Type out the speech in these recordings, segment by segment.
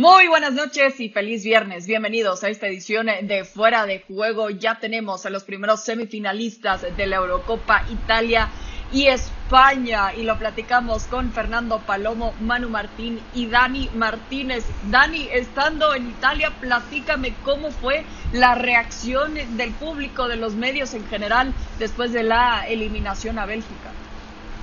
Muy buenas noches y feliz viernes. Bienvenidos a esta edición de Fuera de Juego. Ya tenemos a los primeros semifinalistas de la Eurocopa Italia y España y lo platicamos con Fernando Palomo, Manu Martín y Dani Martínez. Dani, estando en Italia, platícame cómo fue la reacción del público, de los medios en general después de la eliminación a Bélgica.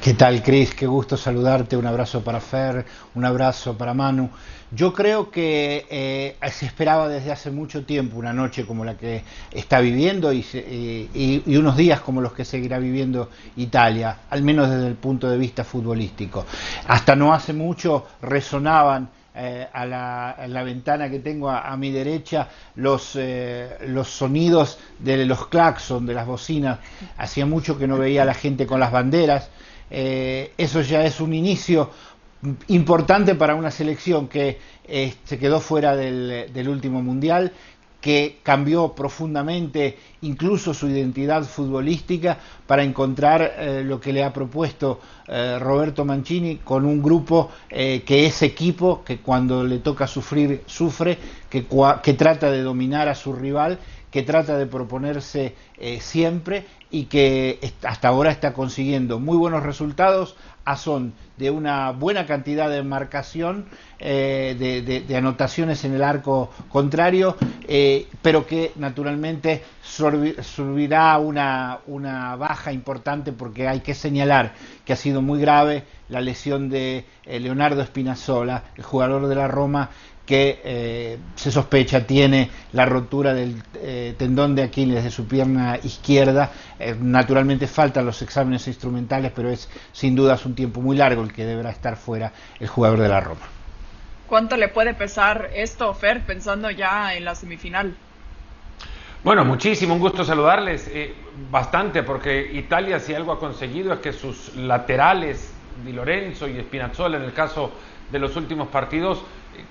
¿Qué tal, Cris? Qué gusto saludarte. Un abrazo para Fer, un abrazo para Manu. Yo creo que eh, se esperaba desde hace mucho tiempo una noche como la que está viviendo y, unos días como los que seguirá viviendo Italia, al menos desde el punto de vista futbolístico. Hasta no hace mucho resonaban eh, a, la, ventana que tengo a, mi derecha los, eh, los sonidos de los claxon, de las bocinas. Hacía mucho que no veía a la gente con las banderas. eso ya es un inicio importante para una selección que eh, se quedó fuera del, último mundial, que cambió profundamente incluso su identidad futbolística para encontrar eh, lo que le ha propuesto eh, Roberto Mancini con un grupo que es equipo, que cuando le toca sufrir, sufre, que, que trata de dominar a su rival que trata de proponerse siempre y que hasta ahora está consiguiendo muy buenos resultados a son de una buena cantidad de marcación, eh, de, anotaciones en el arco contrario, eh, pero que naturalmente subirá una, una baja importante porque hay que señalar que ha sido muy grave la lesión de eh, Leonardo Spinazzola, el jugador de la Roma, que eh, se sospecha tiene la rotura del eh, tendón de Aquiles de su pierna izquierda. Eh, naturalmente faltan los exámenes instrumentales, pero es sin dudas un tiempo muy largo el que deberá estar fuera el jugador de la Roma. ¿Cuánto le puede pesar esto, Fer, pensando ya en la semifinal? Bueno, muchísimo, un gusto saludarles. bastante, porque Italia si algo ha conseguido es que sus laterales, Di Lorenzo y Spinazzola en el caso de los últimos partidos,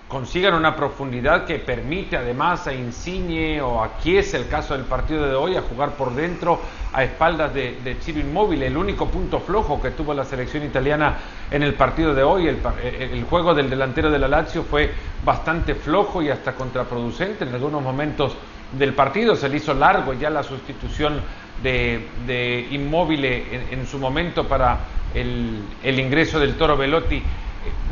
consigan una profundidad que permite además a Insigne o a Chiesa, el caso del partido de hoy, a jugar por dentro a espaldas de, de Ciro Inmóvil. El único punto flojo que tuvo la selección italiana en el partido de hoy, el, el, juego del delantero de la Lazio fue bastante flojo y hasta contraproducente en algunos momentos del partido. Se le hizo largo ya la sustitución de, de Inmóvil en, su momento para el ingreso del Toro Velotti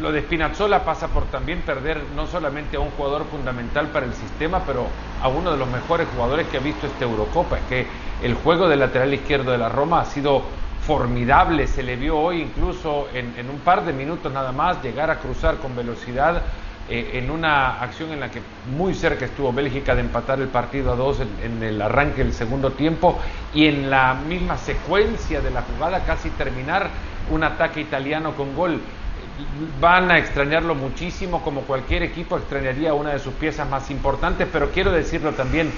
lo de Spinazzola pasa por también perder no solamente a un jugador fundamental para el sistema, pero a uno de los mejores jugadores que ha visto esta Eurocopa. Es que el juego del lateral izquierdo de la Roma ha sido formidable, se le vio hoy incluso en, un par de minutos nada más llegar a cruzar con velocidad eh, en una acción en la que muy cerca estuvo Bélgica de empatar el partido a dos en el arranque del segundo tiempo y en la misma secuencia de la jugada casi terminar un ataque italiano con gol van a extrañarlo muchísimo, como cualquier equipo extrañaría una de sus piezas más importantes, pero quiero decirlo también,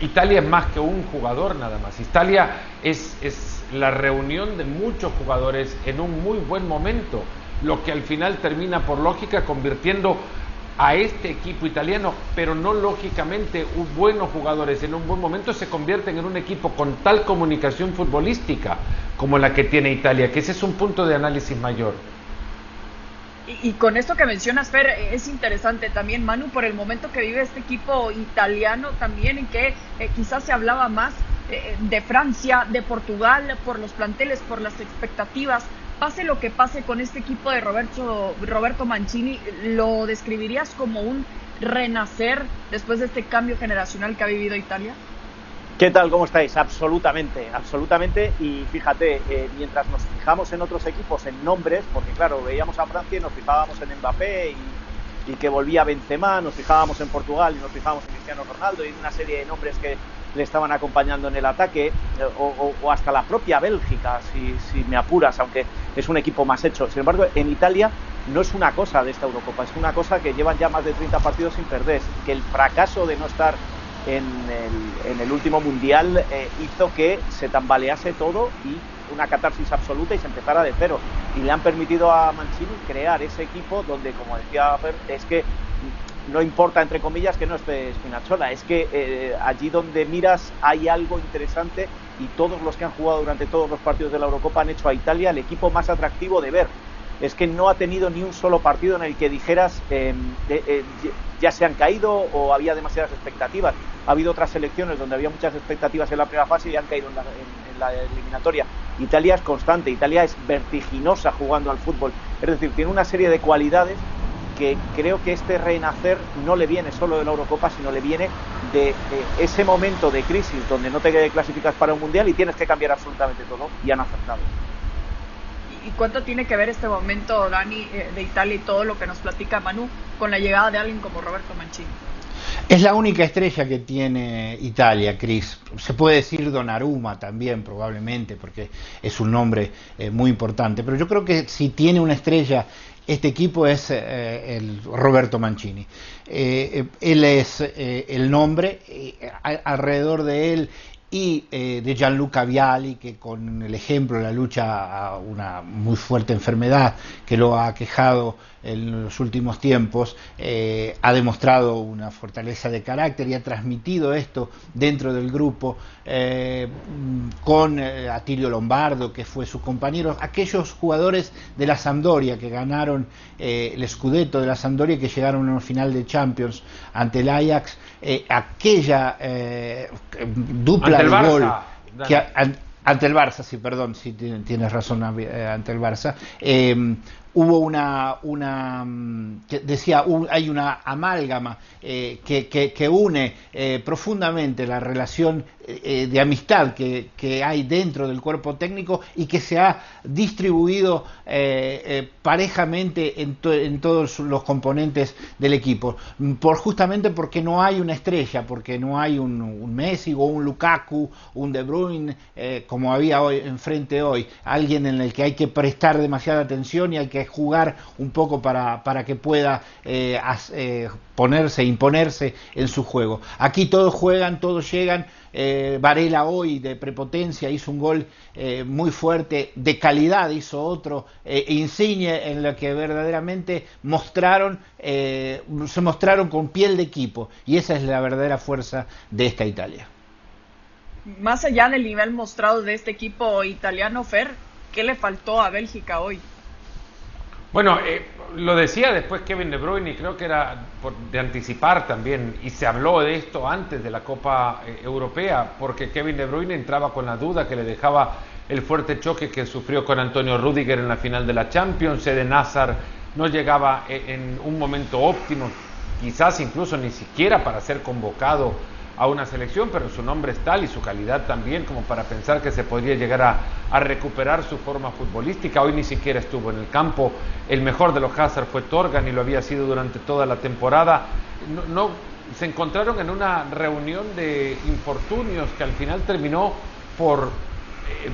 Italia es más que un jugador nada más. Italia es, es la reunión de muchos jugadores en un muy buen momento, lo que al final termina por lógica convirtiendo a este equipo italiano, pero no lógicamente buenos jugadores en un buen momento se convierten en un equipo con tal comunicación futbolística como la que tiene Italia, que ese es un punto de análisis mayor. Y, con esto que mencionas, Fer, es interesante también, Manu, por el momento que vive este equipo italiano también, en que eh, quizás se hablaba más eh, de Francia, de Portugal, por los planteles, por las expectativas. Pase lo que pase con este equipo de Roberto, Roberto Mancini, ¿lo describirías como un renacer después de este cambio generacional que ha vivido Italia? ¿Qué tal? ¿Cómo estáis? Absolutamente, absolutamente. Y fíjate, eh, mientras nos fijamos en otros equipos, en nombres, porque claro, veíamos a Francia y nos fijábamos en Mbappé y, que volvía Benzema, nos fijábamos en Portugal y nos fijábamos en Cristiano Ronaldo y en una serie de nombres que le estaban acompañando en el ataque, eh, o, hasta la propia Bélgica, si, si me apuras, aunque es un equipo más hecho. Sin embargo, en Italia no es una cosa de esta Eurocopa, es una cosa que llevan ya más de 30 partidos sin perder, que el fracaso de no estar en el, en último mundial eh, hizo que se tambalease todo y una catarsis absoluta y se empezara de cero. Y le han permitido a Mancini crear ese equipo donde, como decía Fer, es que no importa, entre comillas, que no esté Spinazzola, es que eh, allí donde miras hay algo interesante y todos los que han jugado durante todos los partidos de la Eurocopa han hecho a Italia el equipo más atractivo de ver es que no ha tenido ni un solo partido en el que dijeras em, eh, ya se han caído o había demasiadas expectativas. Ha habido otras selecciones donde había muchas expectativas en la primera fase y han caído en la, eliminatoria. Italia es constante, Italia es vertiginosa jugando al fútbol. Es decir, tiene una serie de cualidades que creo que este renacer no le viene solo de la Eurocopa, sino le viene de, ese momento de crisis donde no te clasificas para un mundial y tienes que cambiar absolutamente todo y han acertado. ¿Y cuánto tiene que ver este momento, Dani, eh, de Italia y todo lo que nos platica Manu con la llegada de alguien como Roberto Mancini? Es la única estrella que tiene Italia, Cris. Se puede decir Donnarumma también, probablemente, porque es un nombre eh, muy importante. Pero yo creo que si tiene una estrella este equipo es eh, el Roberto Mancini. él es el nombre, alrededor de él y eh, de Gianluca Viali, que con el ejemplo de la lucha a una muy fuerte enfermedad que lo ha quejado en los últimos tiempos, eh, ha demostrado una fortaleza de carácter y ha transmitido esto dentro del grupo eh, con eh, Atilio Lombardo, que fue su compañero, aquellos jugadores de la Sampdoria que ganaron el Scudetto de la Sampdoria que llegaron a una final de Champions ante el Ajax, aquella dupla de gol que, ante el Barça, sí, perdón, sí tienes razón, ante el Barça hubo una, una mm, decía, hay una amálgama eh, que, que, une eh, profundamente la relación eh, de amistad que, que, hay dentro del cuerpo técnico y que se ha distribuido parejamente en, en, todos los componentes del equipo, por, justamente porque no hay una estrella, porque no hay un, un Messi o un Lukaku, un De Bruyne, como había hoy enfrente hoy, alguien en el que hay que prestar demasiada atención y hay que jugar un poco para, para que pueda eh, eh, ponerse, imponerse en su juego. Aquí todos juegan, todos llegan. Eh, Varela hoy de prepotencia hizo un gol muy fuerte, de calidad hizo otro, Insigne en lo que verdaderamente mostraron, se mostraron con piel de equipo y esa es la verdadera fuerza de esta Italia. Más allá del nivel mostrado de este equipo italiano, Fer, ¿qué le faltó a Bélgica hoy? Bueno, eh, lo decía después Kevin De Bruyne y creo que era de anticipar también, y se habló de esto antes de la Copa eh, Europea, porque Kevin De Bruyne entraba con la duda que le dejaba el fuerte choque que sufrió con Antonio Rudiger en la final de la Champions, de Nazar no llegaba eh, en un momento óptimo, quizás incluso ni siquiera para ser convocado a una selección, pero su nombre es tal y su calidad también como para pensar que se podría llegar a, recuperar su forma futbolística. Hoy ni siquiera estuvo en el campo. El mejor de los Hazard fue Torgan y lo había sido durante toda la temporada. No, se encontraron en una reunión de infortunios que al final terminó por eh,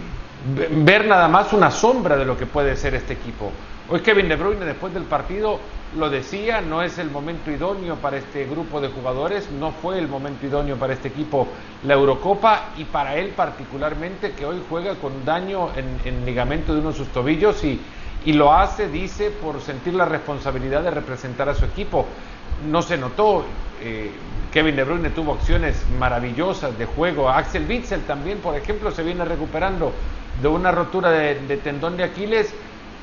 ver nada más una sombra de lo que puede ser este equipo. Hoy Kevin De Bruyne después del partido lo decía, no es el momento idóneo para este grupo de jugadores, no fue el momento idóneo para este equipo la Eurocopa y para él particularmente que hoy juega con daño en, en ligamento de uno de sus tobillos y, y lo hace, dice, por sentir la responsabilidad de representar a su equipo. No se notó, eh, Kevin De Bruyne tuvo opciones maravillosas de juego, Axel Witzel también, por ejemplo, se viene recuperando de una rotura de, de tendón de Aquiles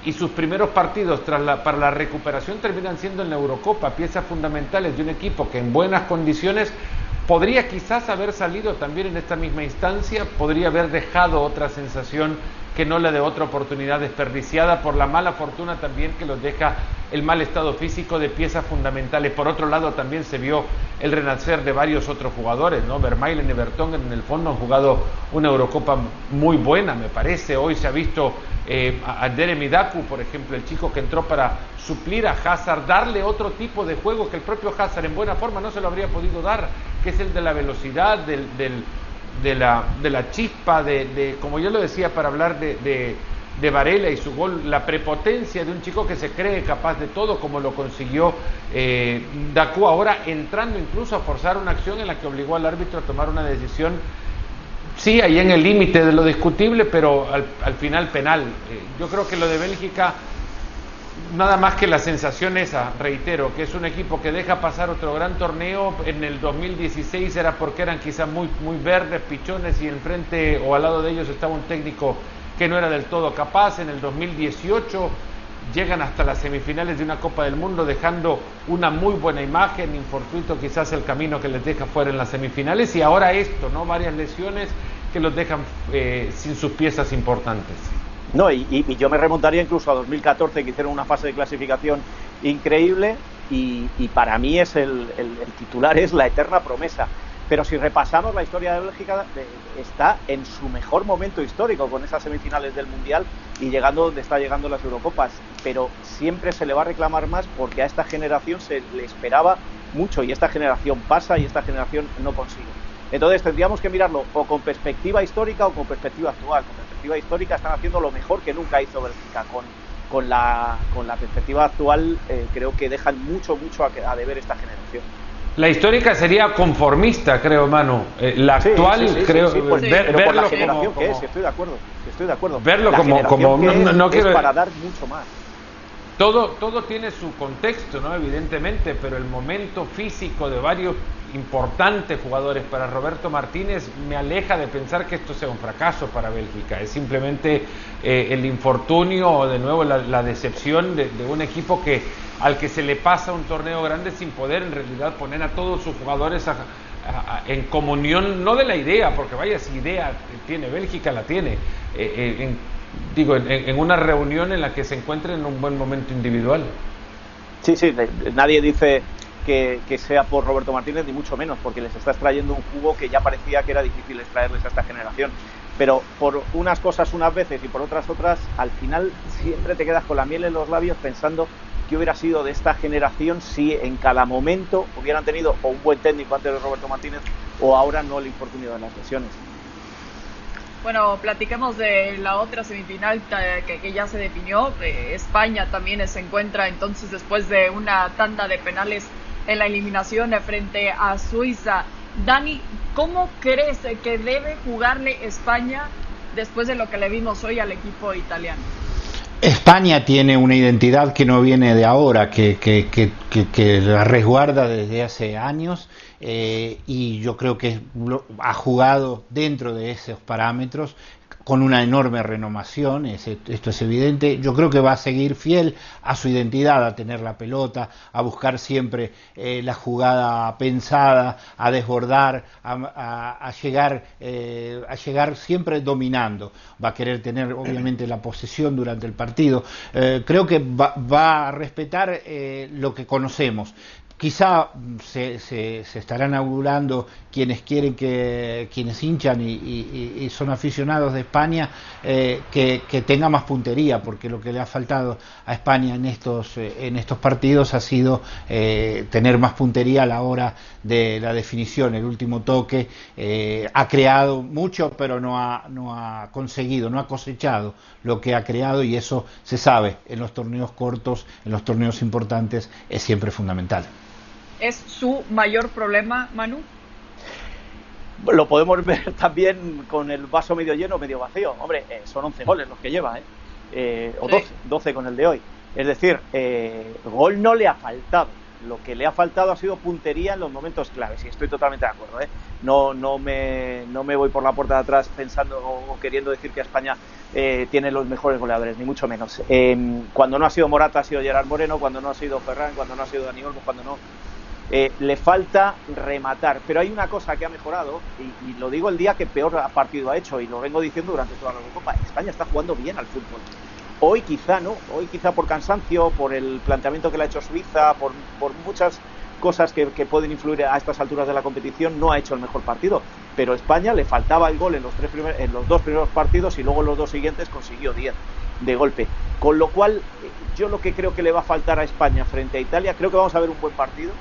y sus primeros partidos tras la, para la recuperación terminan siendo en la Eurocopa, piezas fundamentales de un equipo que en buenas condiciones podría quizás haber salido también en esta misma instancia, podría haber dejado otra sensación que no la de otra oportunidad desperdiciada por la mala fortuna también que los deja el mal estado físico de piezas fundamentales. Por otro lado, también se vio el renacer de varios otros jugadores, ¿no? Vermaelen y Bertongen en el fondo han jugado una Eurocopa muy buena, me parece. Hoy se ha visto eh, a Jeremy Daku, por ejemplo, el chico que entró para suplir a Hazard, darle otro tipo de juego que el propio Hazard en buena forma no se lo habría podido dar, que es el de la velocidad, del de la, de la chispa, de, como yo lo decía para hablar de, de, Varela y su gol, la prepotencia de un chico que se cree capaz de todo, como lo consiguió eh, Dacu ahora, entrando incluso a forzar una acción en la que obligó al árbitro a tomar una decisión, sí, ahí en el límite de lo discutible, pero al, final penal. Eh, yo creo que lo de Bélgica nada más que la sensación esa, reitero, que es un equipo que deja pasar otro gran torneo. En el 2016 era porque eran quizás muy, muy verdes, pichones, y enfrente o al lado de ellos estaba un técnico que no era del todo capaz. En el 2018 llegan hasta las semifinales de una Copa del Mundo dejando una muy buena imagen, infortuito quizás el camino que les deja fuera en las semifinales y ahora esto, ¿no? Varias lesiones que los dejan eh, sin sus piezas importantes. No, y, yo me remontaría incluso a 2014 que hicieron una fase de clasificación increíble y, para mí es el titular es la eterna promesa. Pero si repasamos la historia de Bélgica, está en su mejor momento histórico con esas semifinales del Mundial y llegando donde está llegando las Eurocopas. Pero siempre se le va a reclamar más porque a esta generación se le esperaba mucho y esta generación pasa y esta generación no consigue. Entonces tendríamos que mirarlo o con perspectiva histórica o con perspectiva actual. Perspectiva histórica están haciendo lo mejor que nunca hizo Bélgica. Con, con, la, con la perspectiva actual eh, creo que dejan mucho, mucho a, a deber esta generación. La histórica sería conformista, creo, Manu. Eh, la actual, creo, pues, verlo la generación como, que es, estoy de acuerdo, estoy de acuerdo. Verlo como, como no, quiero para dar mucho más. Todo, todo tiene su contexto, ¿no? Evidentemente, pero el momento físico de varios importantes jugadores para Roberto Martínez me aleja de pensar que esto sea un fracaso para Bélgica. Es simplemente eh, el infortunio o de nuevo la, decepción de, un equipo que al que se le pasa un torneo grande sin poder en realidad poner a todos sus jugadores en comunión, no de la idea, porque vaya, si idea tiene Bélgica, la tiene, eh, eh, digo, en, una reunión en la que se encuentren en un buen momento individual. Sí, sí, nadie dice que, sea por Roberto Martínez, ni mucho menos, porque les está extrayendo un jugo que ya parecía que era difícil extraerles a esta generación. Pero por unas cosas unas veces y por otras otras, al final siempre te quedas con la miel en los labios pensando qué hubiera sido de esta generación si en cada momento hubieran tenido o un buen técnico antes de Roberto Martínez o ahora no el infortunio de las lesiones. Bueno, platiquemos de la otra semifinal que, ya se definió. España también se encuentra entonces después de una tanda de penales en la eliminación frente a Suiza. Dani, ¿cómo crees que debe jugarle España después de lo que le vimos hoy al equipo italiano? España tiene una identidad que no viene de ahora, que, que, que, la resguarda desde hace años eh, y yo creo que ha jugado dentro de esos parámetros con una enorme renovación, esto es evidente. Yo creo que va a seguir fiel a su identidad, a tener la pelota, a buscar siempre eh, la jugada pensada, a desbordar, a, llegar, eh, a llegar siempre dominando. Va a querer tener obviamente la posesión durante el partido. Eh, creo que va, a respetar lo que conocemos. Quizá se, se, estarán augurando quienes quieren que, quienes hinchan y, son aficionados de España, eh, que, tenga más puntería, porque lo que le ha faltado a España en estos, eh, en estos partidos ha sido eh, tener más puntería a la hora de la definición. El último toque ha creado mucho, pero no ha, no ha conseguido, no ha cosechado lo que ha creado y eso se sabe en los torneos cortos, en los torneos importantes, es siempre fundamental es su mayor problema, Manu? Lo podemos ver también con el vaso medio lleno, medio vacío. Hombre, eh, son 11 goles los que lleva, ¿eh? eh o 12, 12 con el de hoy. Es decir, eh, gol no le ha faltado. Lo que le ha faltado ha sido puntería en los momentos claves, y estoy totalmente de acuerdo. ¿eh? No, no, me, no me voy por la puerta de atrás pensando o queriendo decir que España eh, tiene los mejores goleadores, ni mucho menos. cuando no ha sido Morata ha sido Gerard Moreno, cuando no ha sido Ferran, cuando no ha sido Dani Olmo, cuando no eh, le falta rematar. Pero hay una cosa que ha mejorado, y, lo digo el día que peor partido ha hecho, y lo vengo diciendo durante toda la Copa. España está jugando bien al fútbol. Hoy quizá no, hoy quizá por cansancio, por el planteamiento que le ha hecho Suiza, por, muchas cosas que, pueden influir a estas alturas de la competición, no ha hecho el mejor partido. Pero España le faltaba el gol en los, tres en los dos primeros partidos y luego en los dos siguientes consiguió 10 de golpe. Con lo cual, eh, yo lo que creo que le va a faltar a España frente a Italia, creo que vamos a ver un buen partido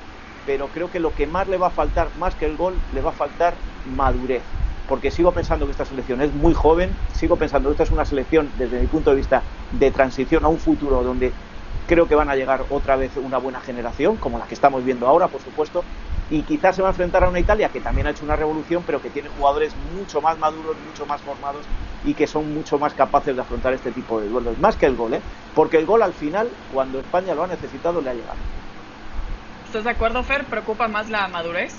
pero creo que lo que más le va a faltar, más que el gol, le va a faltar madurez. Porque sigo pensando que esta selección es muy joven, sigo pensando que esta es una selección, desde mi punto de vista, de transición a un futuro donde creo que van a llegar otra vez una buena generación, como la que estamos viendo ahora, por supuesto, y quizás se va a enfrentar a una Italia que también ha hecho una revolución, pero que tiene jugadores mucho más maduros, mucho más formados y que son mucho más capaces de afrontar este tipo de duelos, más que el gol, ¿eh? porque el gol al final, cuando España lo ha necesitado, le ha llegado. ¿Estás de acuerdo, Fer? ¿Preocupa más la madurez?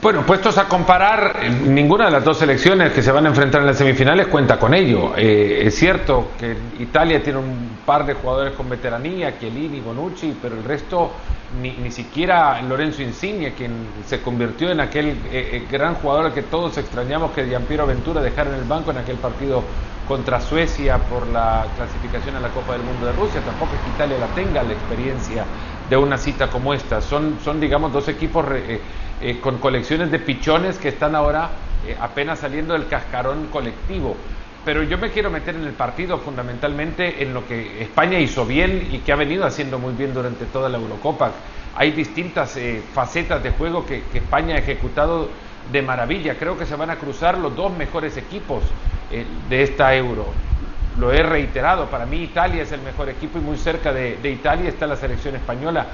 Bueno, puestos a comparar, eh, ninguna de las dos selecciones que se van a enfrentar en las semifinales cuenta con ello. Eh, es cierto que Italia tiene un par de jugadores con veteranía, Chiellini, Bonucci, pero el resto ni, ni siquiera Lorenzo Insigne, quien se convirtió en aquel eh, gran jugador que todos extrañamos que Giampiero Ventura dejara en el banco en aquel partido contra Suecia por la clasificación a la Copa del Mundo de Rusia. Tampoco es que Italia la tenga la experiencia de una cita como esta. Son, son digamos, dos equipos eh, con colecciones de pichones que están ahora eh, apenas saliendo del cascarón colectivo. Pero yo me quiero meter en el partido fundamentalmente en lo que España hizo bien y que ha venido haciendo muy bien durante toda la Eurocopa. Hay distintas eh, facetas de juego que, España ha ejecutado de maravilla. Creo que se van a cruzar los dos mejores equipos de esta Euro. Lo he reiterado, para mí Italia es el mejor equipo y muy cerca de, Italia está la selección española.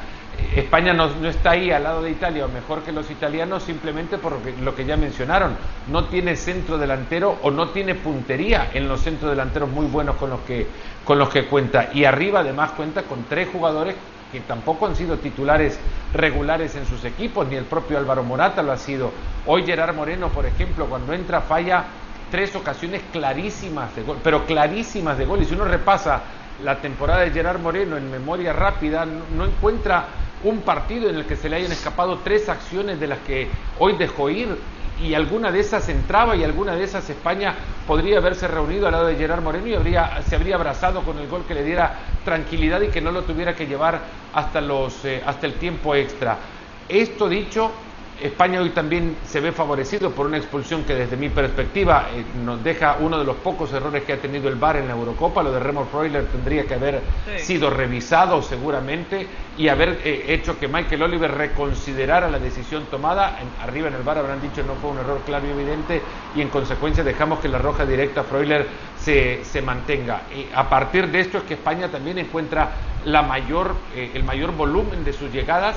España no, está ahí al lado de Italia o mejor que los italianos simplemente por lo que ya mencionaron. No tiene centro delantero o no tiene puntería en los centros delanteros muy buenos con los que, con los que cuenta. Y arriba además cuenta con tres jugadores que tampoco han sido titulares regulares en sus equipos, ni el propio Álvaro Morata lo ha sido. Hoy Gerard Moreno, por ejemplo, cuando entra falla tres ocasiones clarísimas de gol, pero clarísimas de gol. Y si uno repasa la temporada de Gerard Moreno en memoria rápida, no encuentra un partido en el que se le hayan escapado tres acciones de las que hoy dejó ir y alguna de esas entraba y alguna de esas España podría haberse reunido al lado de Gerard Moreno y habría, se habría abrazado con el gol que le diera tranquilidad y que no lo tuviera que llevar hasta, los, eh, hasta el tiempo extra. Esto dicho, España hoy también se ve favorecido por una expulsión que desde mi perspectiva eh, nos deja uno de los pocos errores que ha tenido el VAR en la Eurocopa. Lo de Remo Freuler tendría que haber sido revisado seguramente y haber eh, hecho que Michael Oliver reconsiderara la decisión tomada. arriba en el VAR habrán dicho no fue un error claro y evidente y en consecuencia dejamos que la roja directa Freuler se, se mantenga. Y a partir de esto es que España también encuentra la mayor, eh, el mayor volumen de sus llegadas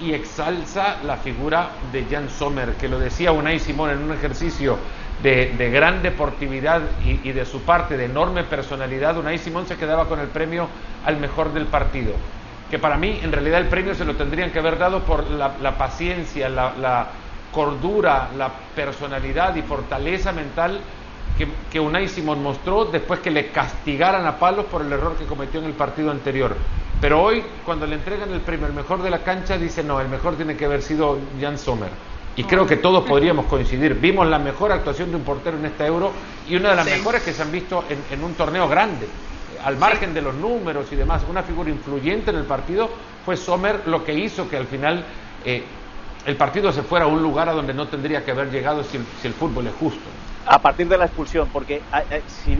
y exalza la figura de Jan Sommer, que lo decía Unai Simón en un ejercicio de, gran deportividad y, de su parte de enorme personalidad, Unai Simón se quedaba con el premio al mejor del partido. Que para mí, en realidad, el premio se lo tendrían que haber dado por la, paciencia, la, cordura, la personalidad y fortaleza mental que, que, Unai Simón mostró después que le castigaran a palos por el error que cometió en el partido anterior. Pero hoy, cuando le entregan el premio al mejor de la cancha, dice no, el mejor tiene que haber sido Jan Sommer. Y creo que todos podríamos coincidir. Vimos la mejor actuación de un portero en esta Euro y una de las mejores que se han visto en, un torneo grande. Al margen de los números y demás, una figura influyente en el partido fue Sommer lo que hizo que al final eh, el partido se fuera a un lugar a donde no tendría que haber llegado si el, fútbol es justo. A partir de la expulsión, porque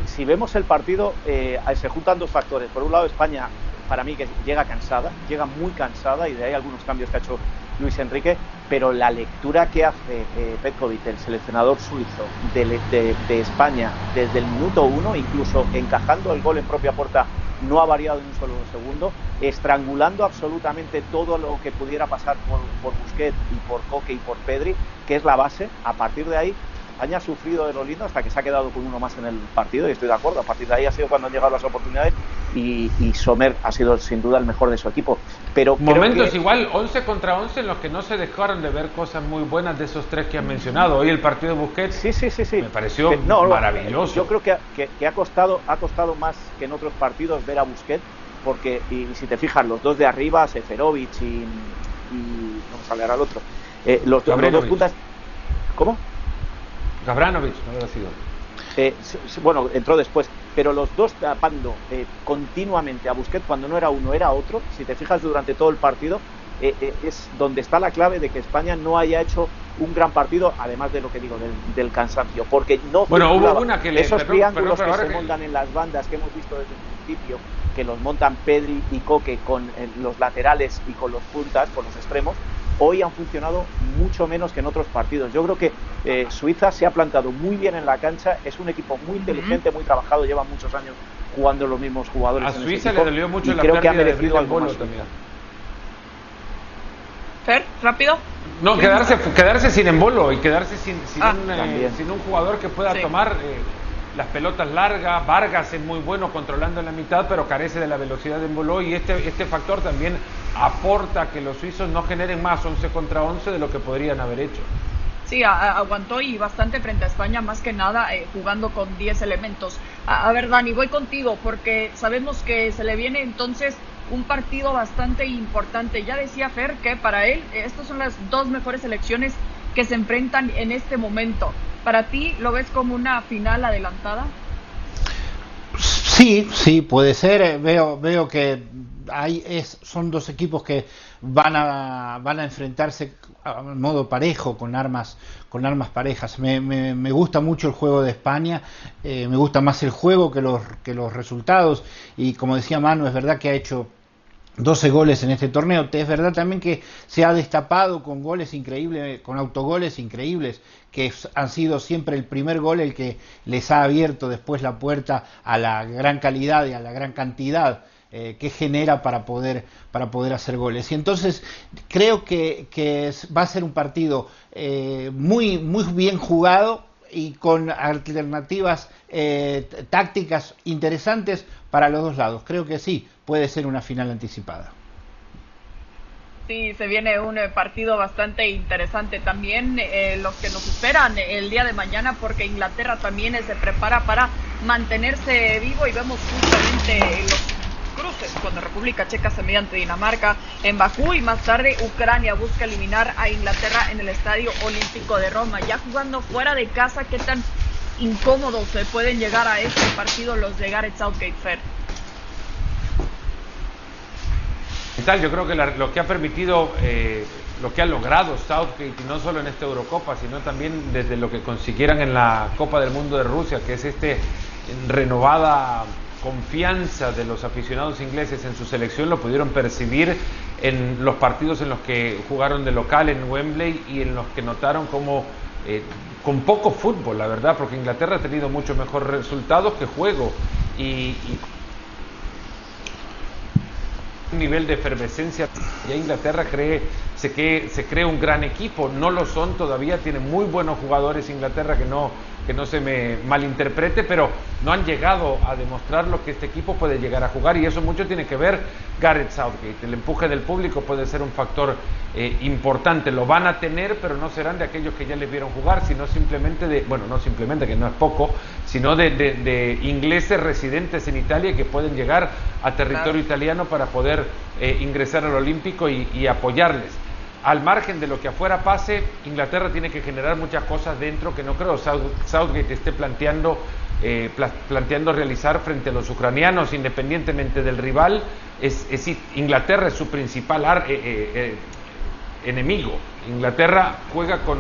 si, vemos el partido, eh, se juntan dos factores. Por un lado, España para mí que llega cansada, llega muy cansada y de ahí algunos cambios que ha hecho Luis Enrique, pero la lectura que hace eh, Petkovic, el seleccionador suizo de, España desde el minuto uno, incluso encajando el gol en propia puerta, no ha variado en un solo segundo, estrangulando absolutamente todo lo que pudiera pasar por, por Busquets y por Coque y por Pedri, que es la base. A partir de ahí España ha sufrido de lo lindo hasta que se ha quedado con uno más en el partido y estoy de acuerdo. A partir de ahí ha sido cuando han llegado las oportunidades y, Sommer ha sido sin duda el mejor de su equipo. Pero Momentos igual, 11 contra 11 en los que no se dejaron de ver cosas muy buenas de esos tres que han mencionado. Hoy el partido de Busquets sí, sí, sí, sí. me pareció maravilloso. Yo creo que, que, ha, costado, ha costado más que en otros partidos ver a Busquets porque, y, si te fijas, los dos de arriba, Seferovic y, y no me sale ahora el otro, eh, los, los dos puntas... ¿Cómo? Gabranovich no había sido. Eh, bueno, entró después, pero los dos tapando eh, continuamente a Busquets cuando no era uno, era otro. Si te fijas durante todo el partido, eh, es donde está la clave de que España no haya hecho un gran partido, además de lo que digo del, cansancio, porque no. Bueno, hubo una que le. Esos triángulos que se montan en las bandas que hemos visto desde el principio, que los montan Pedri y Coque con los laterales y con los puntas, con los extremos, hoy han funcionado mucho menos que en otros partidos. Yo creo que eh, Suiza se ha plantado muy bien en la cancha, es un equipo muy inteligente, muy trabajado, lleva muchos años jugando los mismos jugadores. A Suiza le dolió mucho la creo que ha merecido también. Fer, rápido. No, quedarse, quedarse sin embolo y quedarse sin, sin, ah, un, eh, sin un, jugador que pueda tomar eh, las pelotas largas. Vargas es muy bueno controlando en la mitad, pero carece de la velocidad de embolo y este, este factor también aporta que los suizos no generen más 11 contra 11 de lo que podrían haber hecho. Sí, aguantó y bastante frente a España, más que nada eh, jugando con 10 elementos. A, ver, Dani, voy contigo porque sabemos que se le viene entonces un partido bastante importante. Ya decía Fer que para él estas son las dos mejores selecciones que se enfrentan en este momento. ¿Para ti lo ves como una final adelantada? Sí, sí, puede ser. Eh, veo, veo que son dos equipos que van a, van a enfrentarse a modo parejo con armas con armas parejas me, me, gusta mucho el juego de España eh, me gusta más el juego que los que los resultados y como decía Manu es verdad que ha hecho 12 goles en este torneo. Es verdad también que se ha destapado con goles increíbles, con autogoles increíbles, que han sido siempre el primer gol el que les ha abierto después la puerta a la gran calidad y a la gran cantidad eh, que genera para poder, para poder hacer goles. Y entonces creo que, va a ser un partido eh, muy, muy bien jugado y con alternativas eh, tácticas interesantes para los dos lados. Creo que sí, puede ser una final anticipada. Sí, se viene un partido bastante interesante también, los que nos esperan el día de mañana, porque Inglaterra también se prepara para mantenerse vivo y vemos justamente los cuando República Checa se mediante Dinamarca en Bakú y más tarde Ucrania busca eliminar a Inglaterra en el Estadio Olímpico de Roma. Ya jugando fuera de casa, ¿qué tan incómodos se pueden llegar a este partido los de Gareth Southgate Fair? Yo creo que lo que ha permitido, eh, lo que ha logrado Southgate, no solo en esta Eurocopa, sino también desde lo que consiguieran en la Copa del Mundo de Rusia, que es este renovada confianza de los aficionados ingleses en su selección lo pudieron percibir en los partidos en los que jugaron de local en Wembley y en los que notaron como eh, con poco fútbol, la verdad, porque Inglaterra ha tenido mucho mejor resultados que juego y, un nivel de efervescencia. Ya Inglaterra cree, se, que, se cree un gran equipo, no lo son todavía, tiene muy buenos jugadores Inglaterra que no que no se me malinterprete, pero no han llegado a demostrar lo que este equipo puede llegar a jugar y eso mucho tiene que ver Gareth Southgate. El empuje del público puede ser un factor eh, importante, lo van a tener, pero no serán de aquellos que ya les vieron jugar, sino simplemente de, bueno, no simplemente, que no es poco, sino de, ingleses residentes en Italia que pueden llegar a territorio italiano para poder eh, ingresar al Olímpico y apoyarles al margen de lo que afuera pase, Inglaterra tiene que generar muchas cosas dentro que no creo Southgate esté planteando, eh, planteando realizar frente a los ucranianos, independientemente del rival. Es, Inglaterra es su principal eh, eh, enemigo. Inglaterra juega con,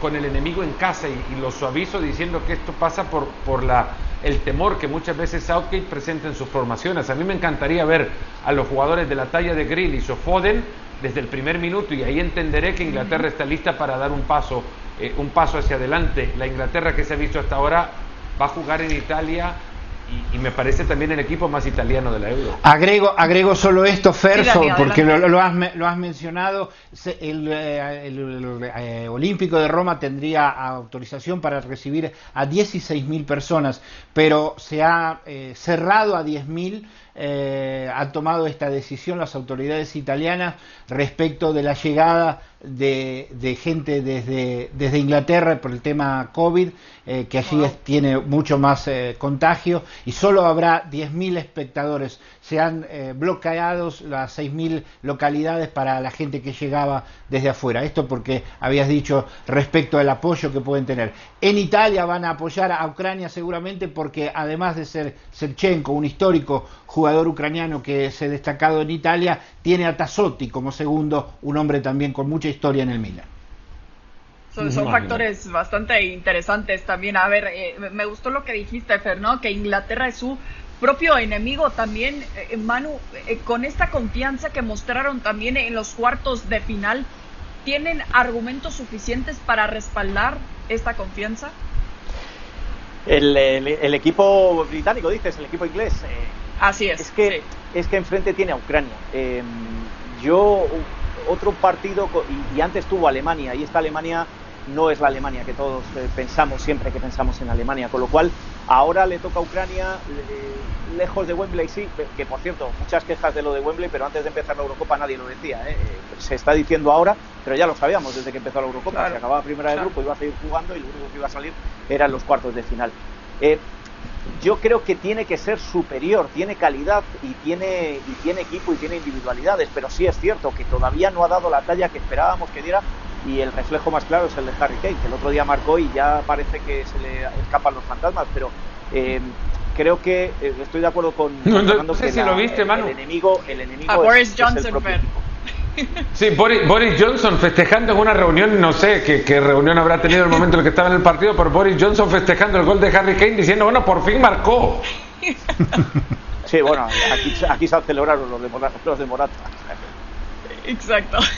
con, el enemigo en casa y, lo suavizo diciendo que esto pasa por, por la, el temor que muchas veces Southgate presenta en sus formaciones. A mí me encantaría ver a los jugadores de la talla de Grealish o Foden desde el primer minuto y ahí entenderé que Inglaterra está lista para dar un paso, eh, un paso hacia adelante. La Inglaterra que se ha visto hasta ahora va a jugar en Italia y, me parece también el equipo más italiano de la Euro. Agrego, agrego solo esto, Ferso, porque lo, has, lo, has, mencionado, el, eh, eh, Olímpico de Roma tendría autorización para recibir a 16.000 personas, pero se ha cerrado a 10.000 eh, han tomado esta decisión las autoridades italianas respecto de la llegada de, gente desde, desde, Inglaterra por el tema COVID, eh, que allí tiene mucho más eh, contagio, y solo habrá 10.000 espectadores. Se han eh, bloqueado las 6.000 localidades para la gente que llegaba desde afuera. Esto porque habías dicho respecto al apoyo que pueden tener. En Italia van a apoyar a Ucrania seguramente porque además de ser Serchenko, un histórico jugador ucraniano que se ha destacado en Italia, tiene a Tassotti como segundo, un hombre también con mucha historia en el Milan. Son, factores bastante interesantes también. A ver, eh, me gustó lo que dijiste, Fer, ¿no? Que Inglaterra es su propio enemigo también, eh, Manu, eh, con esta confianza que mostraron también en los cuartos de final, ¿tienen argumentos suficientes para respaldar esta confianza? El, el, equipo británico, dices, el equipo inglés. Así es. Es que, es que enfrente tiene a Ucrania. yo otro partido, y, antes tuvo Alemania, y esta Alemania no es la Alemania que todos eh, pensamos siempre que pensamos en Alemania, con lo cual ahora le toca a Ucrania eh, lejos de Wembley, sí, que por cierto, muchas quejas de lo de Wembley, pero antes de empezar la Eurocopa nadie lo decía, ¿eh? se está diciendo ahora, pero ya lo sabíamos desde que empezó la Eurocopa, se acababa primera de grupo, iba a seguir jugando y lo único que iba a salir eran los cuartos de final. yo creo que tiene que ser superior, tiene calidad y tiene, y tiene equipo y tiene individualidades, pero sí es cierto que todavía no ha dado la talla que esperábamos que diera y el reflejo más claro es el de Harry Kane, que el otro día marcó y ya parece que se le escapan los fantasmas, pero eh, creo que eh, estoy de acuerdo con no, sé si lo viste, Manu. El, enemigo, el enemigo a Boris Johnson, Sí, Boris, Johnson festejando en una reunión, no sé qué, qué, reunión habrá tenido el momento en el que estaba en el partido, pero Boris Johnson festejando el gol de Harry Kane diciendo, bueno, por fin marcó. Sí, bueno, aquí, aquí se celebrado los de, los de Morata. Exacto.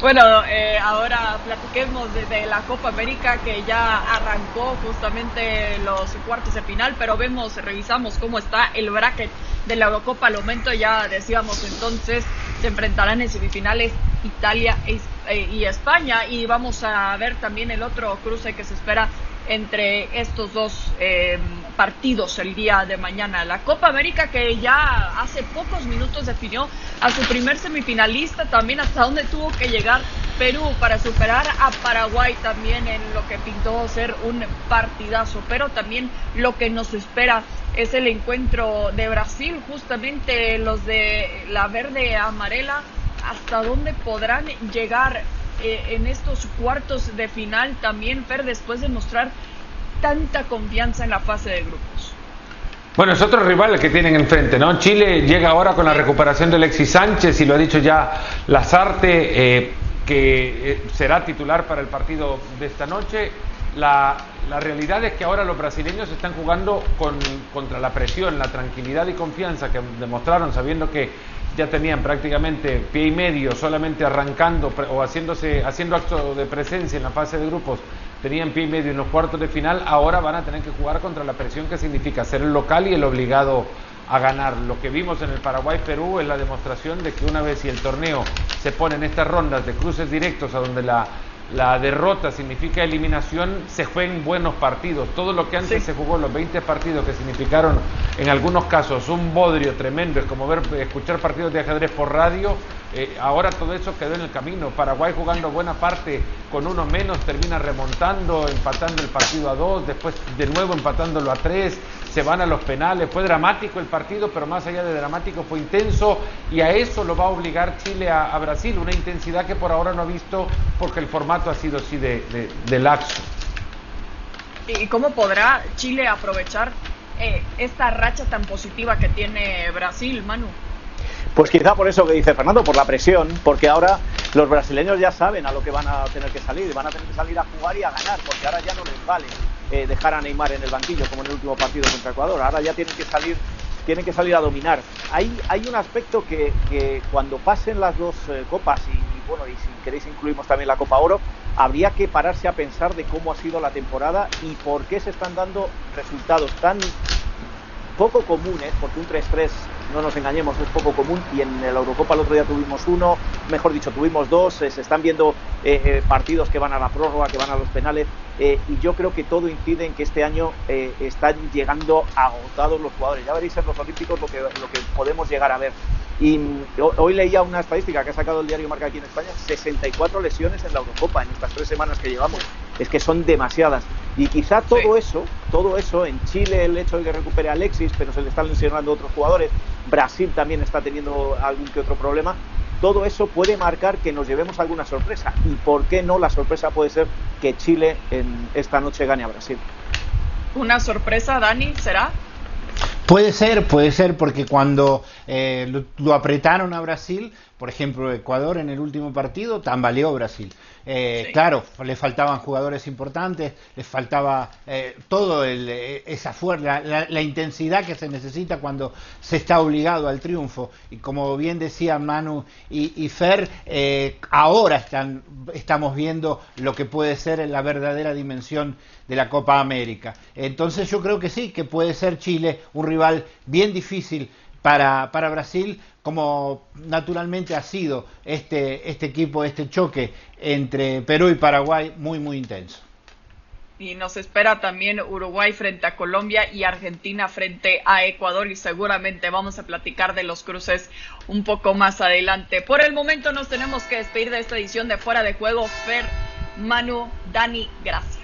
Bueno, eh, ahora platiquemos de, la Copa América que ya arrancó justamente los cuartos de final, pero vemos, revisamos cómo está el bracket de la Eurocopa. Al momento ya decíamos entonces se enfrentarán en semifinales Italia eh, y España y vamos a ver también el otro cruce que se espera entre estos dos eh, partidos el día de mañana. La Copa América que ya hace pocos minutos definió a su primer semifinalista, también hasta donde tuvo que llegar Perú para superar a Paraguay también en lo que pintó ser un partidazo, pero también lo que nos espera es el encuentro de Brasil, justamente los de la verde amarela, hasta dónde podrán llegar eh, en estos cuartos de final también, Fer, después de mostrar tanta confianza en la fase de grupos? Bueno, es otro rival que tienen enfrente, ¿no? Chile llega ahora con la recuperación de Alexis Sánchez y lo ha dicho ya Lazarte, eh, que eh, será titular para el partido de esta noche. La, la, realidad es que ahora los brasileños están jugando con, contra la presión, la tranquilidad y confianza que demostraron sabiendo que ya tenían prácticamente pie y medio solamente arrancando o haciéndose, haciendo acto de presencia en la fase de grupos, tenían pie y medio en los cuartos de final, ahora van a tener que jugar contra la presión que significa ser el local y el obligado a ganar. Lo que vimos en el Paraguay-Perú es la demostración de que una vez si el torneo se pone en estas rondas de cruces directos a donde la la derrota significa eliminación, se juegan buenos partidos. Todo lo que antes se jugó, los 20 partidos que significaron en algunos casos un bodrio tremendo, es como ver, escuchar partidos de ajedrez por radio, eh, ahora todo eso quedó en el camino. Paraguay jugando buena parte con uno menos, termina remontando, empatando el partido a dos, después de nuevo empatándolo a tres, se van a los penales. Fue dramático el partido, pero más allá de dramático fue intenso y a eso lo va a obligar Chile a, Brasil, una intensidad que por ahora no ha visto porque el formato ha sido así de, de, laxo. ¿Y cómo podrá Chile aprovechar eh, esta racha tan positiva que tiene Brasil, Manu? Pues quizá por eso que dice Fernando, por la presión, porque ahora los brasileños ya saben a lo que van a tener que salir, van a tener que salir a jugar y a ganar, porque ahora ya no les vale eh, dejar a Neymar en el banquillo como en el último partido contra Ecuador, ahora ya tienen que salir tienen que salir a dominar. Hay, hay un aspecto que, cuando pasen las dos eh, copas y, bueno, y si queréis incluimos también la Copa Oro, habría que pararse a pensar de cómo ha sido la temporada y por qué se están dando resultados tan poco comunes, porque un 3-3 no nos engañemos, es poco común y en la Eurocopa el otro día tuvimos uno, mejor dicho, tuvimos dos, eh, se están viendo eh, eh, partidos que van a la prórroga, que van a los penales y yo creo que todo incide en que este año están llegando agotados los jugadores. Ya veréis en los Olímpicos lo que, lo que podemos llegar a ver. Y mm, hoy leía una estadística que ha sacado el diario Marca aquí en España, 64 lesiones en la Eurocopa en estas tres semanas que llevamos. Es que son demasiadas. Y quizá todo eso, todo eso, en Chile el hecho de que recupere a Alexis, pero se le están lesionando otros jugadores, Brasil también está teniendo algún que otro problema. Todo eso puede marcar que nos llevemos alguna sorpresa. ¿Y por qué no la sorpresa puede ser que Chile en esta noche gane a Brasil? ¿Una sorpresa, Dani, será? Puede ser, puede ser, porque cuando eh, lo, apretaron a Brasil, por ejemplo, Ecuador en el último partido, tambaleó Brasil. Eh, claro, le faltaban jugadores importantes, les faltaba eh, todo eh, esa fuerza, la, intensidad que se necesita cuando se está obligado al triunfo. Y como bien decía Manu y, Fer, ahora están, estamos viendo lo que puede ser la verdadera dimensión de la Copa América. Entonces yo creo que sí, que puede ser Chile un rival bien difícil para, para Brasil, como naturalmente ha sido este, este equipo, este choque entre Perú y Paraguay muy, muy intenso. Y nos espera también Uruguay frente a Colombia y Argentina frente a Ecuador y seguramente vamos a platicar de los cruces un poco más adelante. Por el momento nos tenemos que despedir de esta edición de Fuera de Juego. Fer, Manu, Dani, gracias.